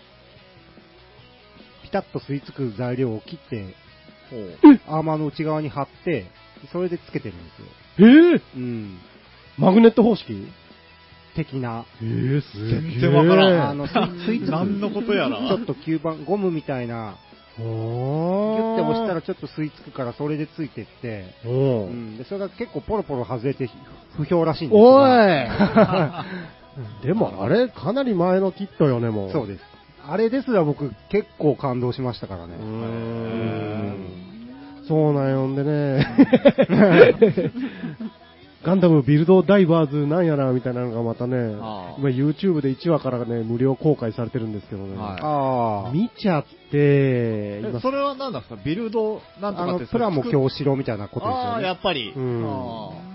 ピタッと吸い付く材料を切って。アーマーの内側に貼って、それでつけてるんですよ。えー、うん。マグネット方式？的な。えー、すげえ。全然わからんあの。何のことやら。ちょっと吸盤、ゴムみたいな、ギュギュッて押したらちょっと吸い付くから、それでついてって、おうーん。で、それが結構ポロポロ外れて不評らしいんですおがい でもあれ、かなり前のキットよね、もう。そうです。あれですら僕結構感動しましたからね。うーんそうなんよんでね。ガンダムビルドダイバーズなんやらみたいなのがまたね、ああ今 YouTube で1話からね、無料公開されてるんですけどね。はいああ。見ちゃって、え今それは何なんですか？ビルドなんとあの、かってプラモ日京志郎みたいなことですああ、よね。やっぱり。うんああ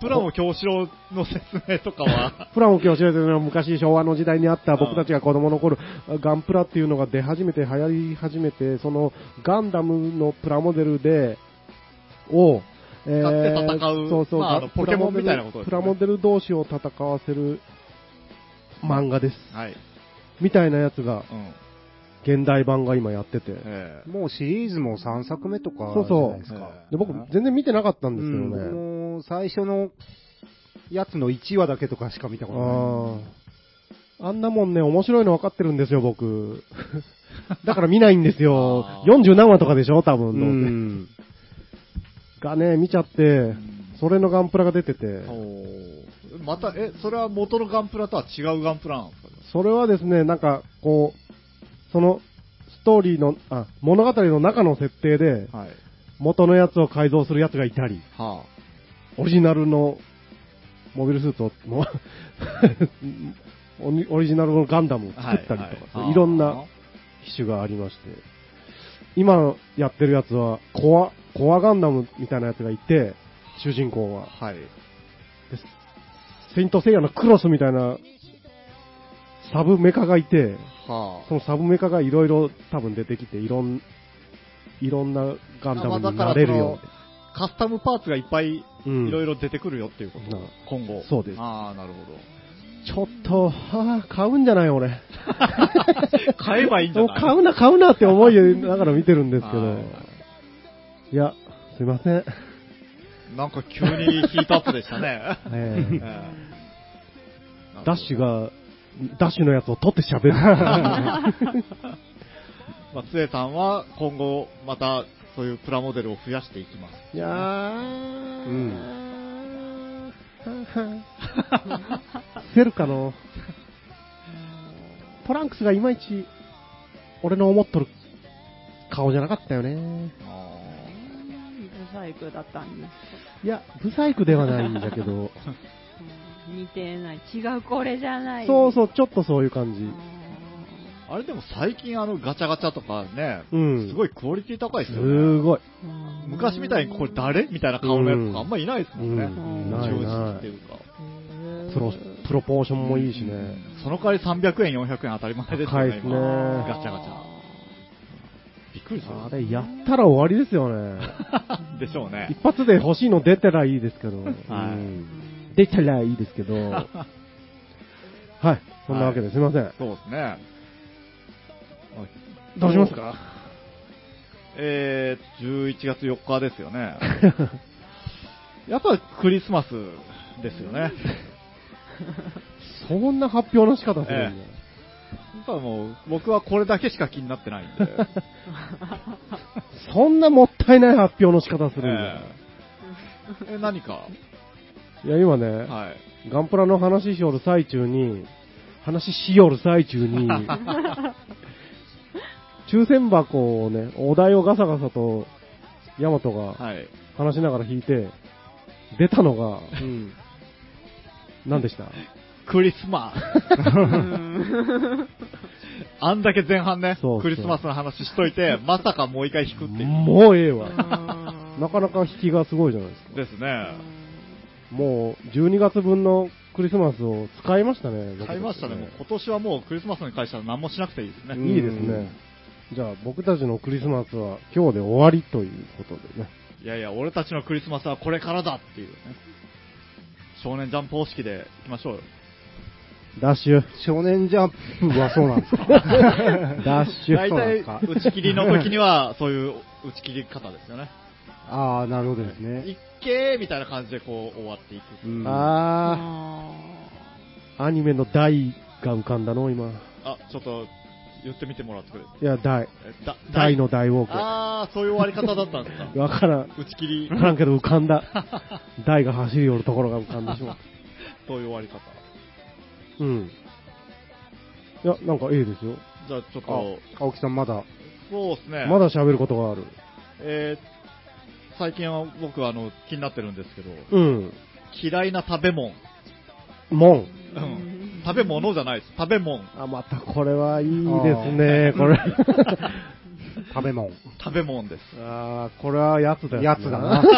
プラモ京志郎の説明とかは、プラモ教師の昔昭和の時代にあった僕たちが子供の頃、ガンプラっていうのが出始めて流行り始めて、そのガンダムのプラモデルで、を、え使って戦うそうそう、まああのポケモンみたいなプことねラモデル同士を戦わせる漫画です。はい。みたいなやつが、うん。現代版が今やってて。ええもうシリーズも3作目とかじそうそうゃないですか。で僕、全然見てなかったんですけどうんね。もう最初のやつの1話だけとかしか見たことない。あんなもんね、面白いの分かってるんですよ、僕。だから見ないんですよあ。ー40何話とかでしょ、多分。うん。がね、見ちゃって、それのガンプラが出てて、また、え、それは元のガンプラとは違うガンプラなんですか？それはですね、なんか、こう、その、ストーリーの、あ、物語の中の設定で、はい。元のやつを改造するやつがいたり、はオリジナルのモビルスーツを、オリジナルのガンダムを作ったりとか、はいはいいろんな機種がありまして、今やってるやつは、コア、コアガンダムみたいなやつがいて、主人公は。あ。はい。でセイントセイヤのクロスみたいなサブメカがいて、はそのサブメカがいろいろ多分出てきて、いろん、いろんなガンダムになれるよあカスタムパーツがいっぱいいうんろいろ出てくるよっていうこと、うん今後。そうですああ、なるほど。ちょっと、はあ、買うんじゃない俺。買えばいいんじゃない？買うな、買うなって思いながら見てるんですけどはい。いや、すいません。なんか急にヒートアップでしたね。え ダッシュが、ダッシュのやつを取って喋る。まあ、つえさんは今後またそういうプラモデルを増やしていきます。いやー、うんセルカの、トランクスがいまいち、俺の思っとる顔じゃなかったよね。ブサイクだったんですかいや、ブサイクではないんだけど、う ん似てない。違うこれじゃない。そうそう、ちょっとそういう感じ。あれでも最近あのガチャガチャとかね、うん。すごいクオリティ高いですよね。すごい。うん昔みたいにこれ誰みたいな顔のやつとかあんまいないですもんね。うんない正ない直っていうか。プロ、プロポーションもいいしね。その代わり300円、400円当たり前ですよね、高いですね今ガチャガチャ。びっくりする。あれ、やったら終わりですよね。でしょうね。一発で欲しいの出たらいいですけど。はいうん出たらいいですけど。はい。そんなわけですいません。そうですね。どうしますか？えー、11月4日ですよね。やっぱクリスマスですよね。やそんな発表の仕方するんだ。っぱもう、僕はこれだけしか気になってないんで。そんなもったいない発表の仕方するんだ。えーえ、何か？いや、今ね、はい。ガンプラの話しよる最中に、話しよる最中に、抽選箱をね、お題をガサガサと、ヤマトがはい。話しながら引いて、出たのが、うん、何でした？クリスマス。あんだけ前半ねそうそうクリスマスの話しといて、まさかもう一回引くっていう。もうええわ。うんなかなか引きがすごいじゃないですか。ですね。もう、12月分のクリスマスを使いましたね。僕たち買いましたね。もう今年はもうクリスマスに関しては何もしなくていいですね。いいですね。じゃあ、僕たちのクリスマスは今日で終わりということでね。いやいや、俺たちのクリスマスはこれからだっていうね。少年ジャンプ方式でいきましょうよ。ダッシュ。少年ジャンプはそうなんですか？ダッシュ。大体、打ち切りの時には、そういう打ち切り方ですよね。ああ、なるほどですね。いっけーみたいな感じでこう終わっていく。うんあー、アニメの大が浮かんだの、今。あ、ちょっと言ってみてもらってくれ。いや、大。大の大ウォーク。あー、そういう終わり方だったんですか。わからん。打ち切りわ。からんけど浮かんだ。大が走り寄るところが浮かんでしまう。そういう終わり方。うん。いや、なんかいいですよ。じゃあちょっあと、青木さんまだ。そうですね。まだ喋ることがある。えー最近は僕はあの気になってるんですけど、うん。嫌いな食べ物。もん。うん。食べ物じゃないです。食べ物。あ、またこれはいいですね、これ。食べ物。食べ物です。あー、これはやつだよ。やつだな。こ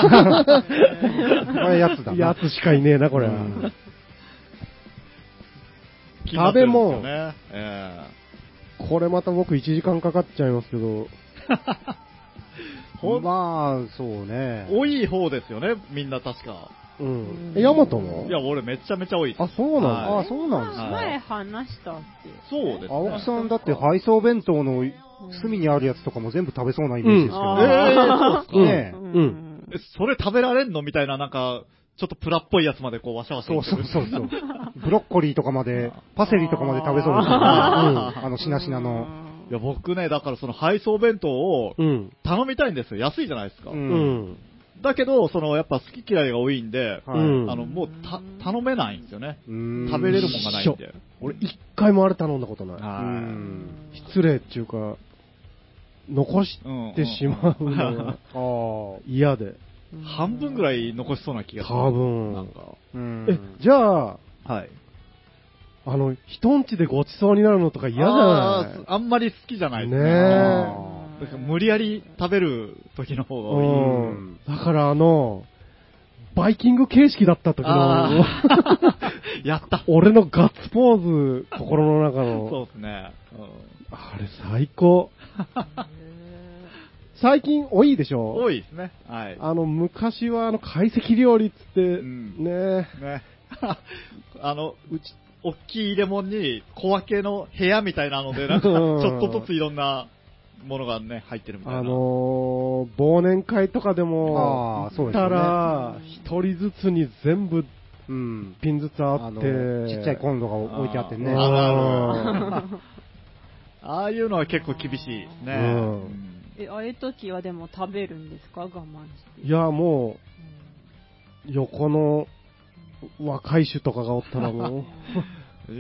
れやつだな。やつしかいねえな、これは。うん気になってるんですよね。えこれまた僕1時間かかっちゃいますけど、まあ、そうねー。多い方ですよね、みんな確か。うん。え、ヤマトも？いや、俺めちゃめちゃ多いです。あ、そうなんだ。はいあそうなんですはい前話したって。そうですね。青木さんだって配送弁当の隅にあるやつとかも全部食べそうなイメージですけどうんね。えー、そうですか、うんねうんえそれ食べられんのみたいな、なんか、ちょっとプラっぽいやつまでこう、わしゃわしゃそうそうそうそう。ブロッコリーとかまで、パセリとかまで食べそうですよね。うんあの、しなしなの。いや、僕ね、だからその配送弁当をうん。頼みたいんですよ。安いじゃないですか。ううんん。だけど、その、やっぱ好き嫌いが多いんで、あの、もうた、頼めないんですよね。食べれるもんがないんで。俺一回もあれ頼んだことない。失礼っていうか、残してしまうのが あ嫌で。い。半分ぐらい残しそうな気がする。多分なんか。え、じゃあ、はい。あの、人んちでごちそうになるのとか嫌じゃあない？ーあんまり好きじゃないですねえだから無理やり食べる時の方が多い。うん。だからあの、バイキング形式だった時の やった。俺のガッツポーズ、心の中そうの、ですね。あれ最高。最近多いでしうんょ？多いですね。はい。あの、昔はあの、懐石料理っつって、んねね。あの、うち、大きい入れ物に小分けの部屋みたいなので、なんか、ちうんょっとずついろんなものがね、入ってるみたいな。あのー、忘年会とかでも、行ったあーそうですよねら、一人ずつに全部うん。ピンずつあって、ちっちゃいコンロが置いてあってね。うん あああいうのは結構厳しいですね。え、ああいう時はでも食べるんですか？我慢して。いや、もう、横の若い種とかがおったらもう、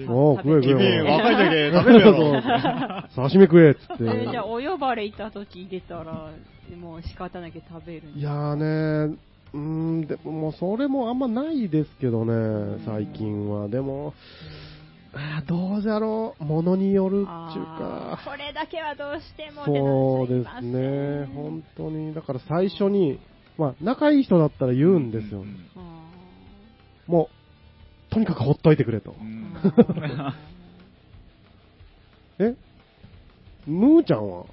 おう食え食君、え若いだけ食べるやろ。刺身食えっつって。えじゃあ、お呼ばれいた時出たら、もう仕方なきゃ食べるんですいやーね、うーん、でももうそれもあんまないですけどね、最近は。でも、あーどうじゃろう、ものによるっていうか、これだけはどうしてもそうですね、本当に。だから最初に、まあ、仲いい人だったら言うんですよ。うんもう、とにかくほっといてくれとう。ん え？ムーちゃんは？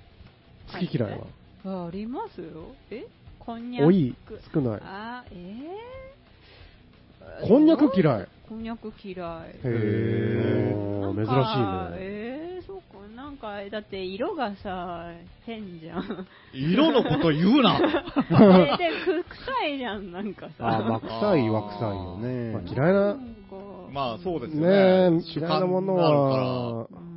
好き嫌いは？あありますよ。え？こんにゃく。多い？少ないあ、えー、こんにゃく嫌い。こんにゃく嫌い。へー、珍しいね。えー、か、だって色がさ、変じゃん。色のこと言うな。えで、く臭いじゃん、なんかさ。あー、まあ、臭いは臭いよね。まあ嫌いなまあそうですよねね。え、嫌いなもの主観があるはう、ん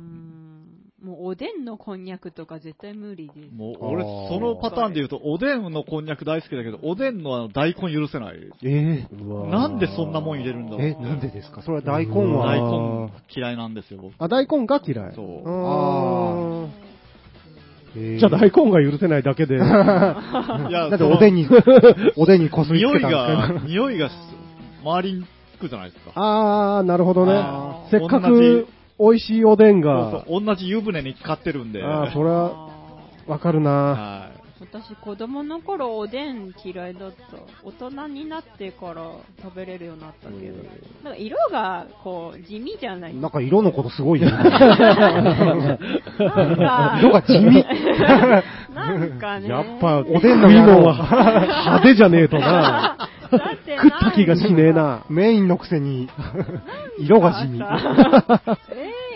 もうおでんのこんにゃくとか絶対無理です。もう俺そのパターンで言うと、おでんのこんにゃく大好きだけど、おでんのあの大根許せない。えうわーなんでそんなもん入れるんだろう。え、なんでですか？それは大根うわ大は。根嫌いなんですよ、僕。あ、大根が嫌い。そうーんえーじゃあ大根が許せないだけで。いやだっておでんに、おでんにこすりつ匂いけたんですが、匂いが周りにつくじゃないですか。あー、なるほどねせっか同く美味しいおでんそうが。そう、同じ湯船に浸かってるんで。あー、それはわかるな。は私、子供の頃おでん嫌いだった。大人になってから食べれるようになったけど。なんか色が、こう、地味じゃないなんか色のことすごいね。なんか、色が地味。なんかね。やっぱ、おでんの食いの野郎は派手じゃねえとな。食った気がしねえな。メインのくせに、色が地味。えー、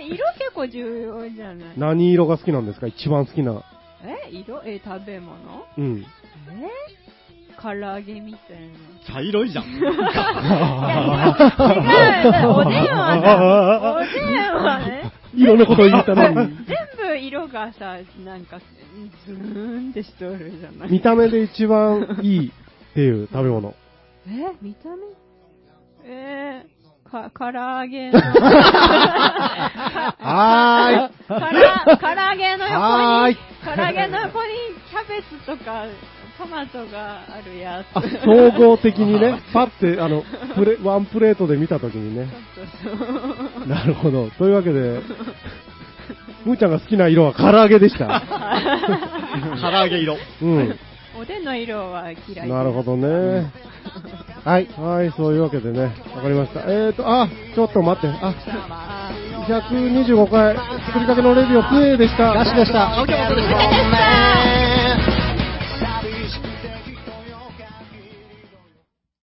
色結構重要じゃない？何色が好きなんですか？一番好きな。え色？え食べ物？うん。え？唐揚げみたいな。い。茶色いじゃん。違う。おでんはさ、おでんはね、色のこと言ったのに。全部色がさ、なんか、ズーンってしとるじゃない？見た目で一番いいっていう食べ物。え見た目？えー、か、唐揚げの。はから、唐揚げのはーい横に、唐揚げの横にキャベツとかトマトがあるやつ。あ、総合的にね、パって、あの、プレ、ワンプレートで見たときにね。なるほど。というわけで、むーちゃんが好きな色は唐揚げでした。唐揚げ色。うん。おでんの色は嫌い。なるほどね。はい。はい、そういうわけでね、わかりました。えーと、あ、ちょっと待って。あ、あ125回、作りかけのレディオ2 a でした。い。なしでした。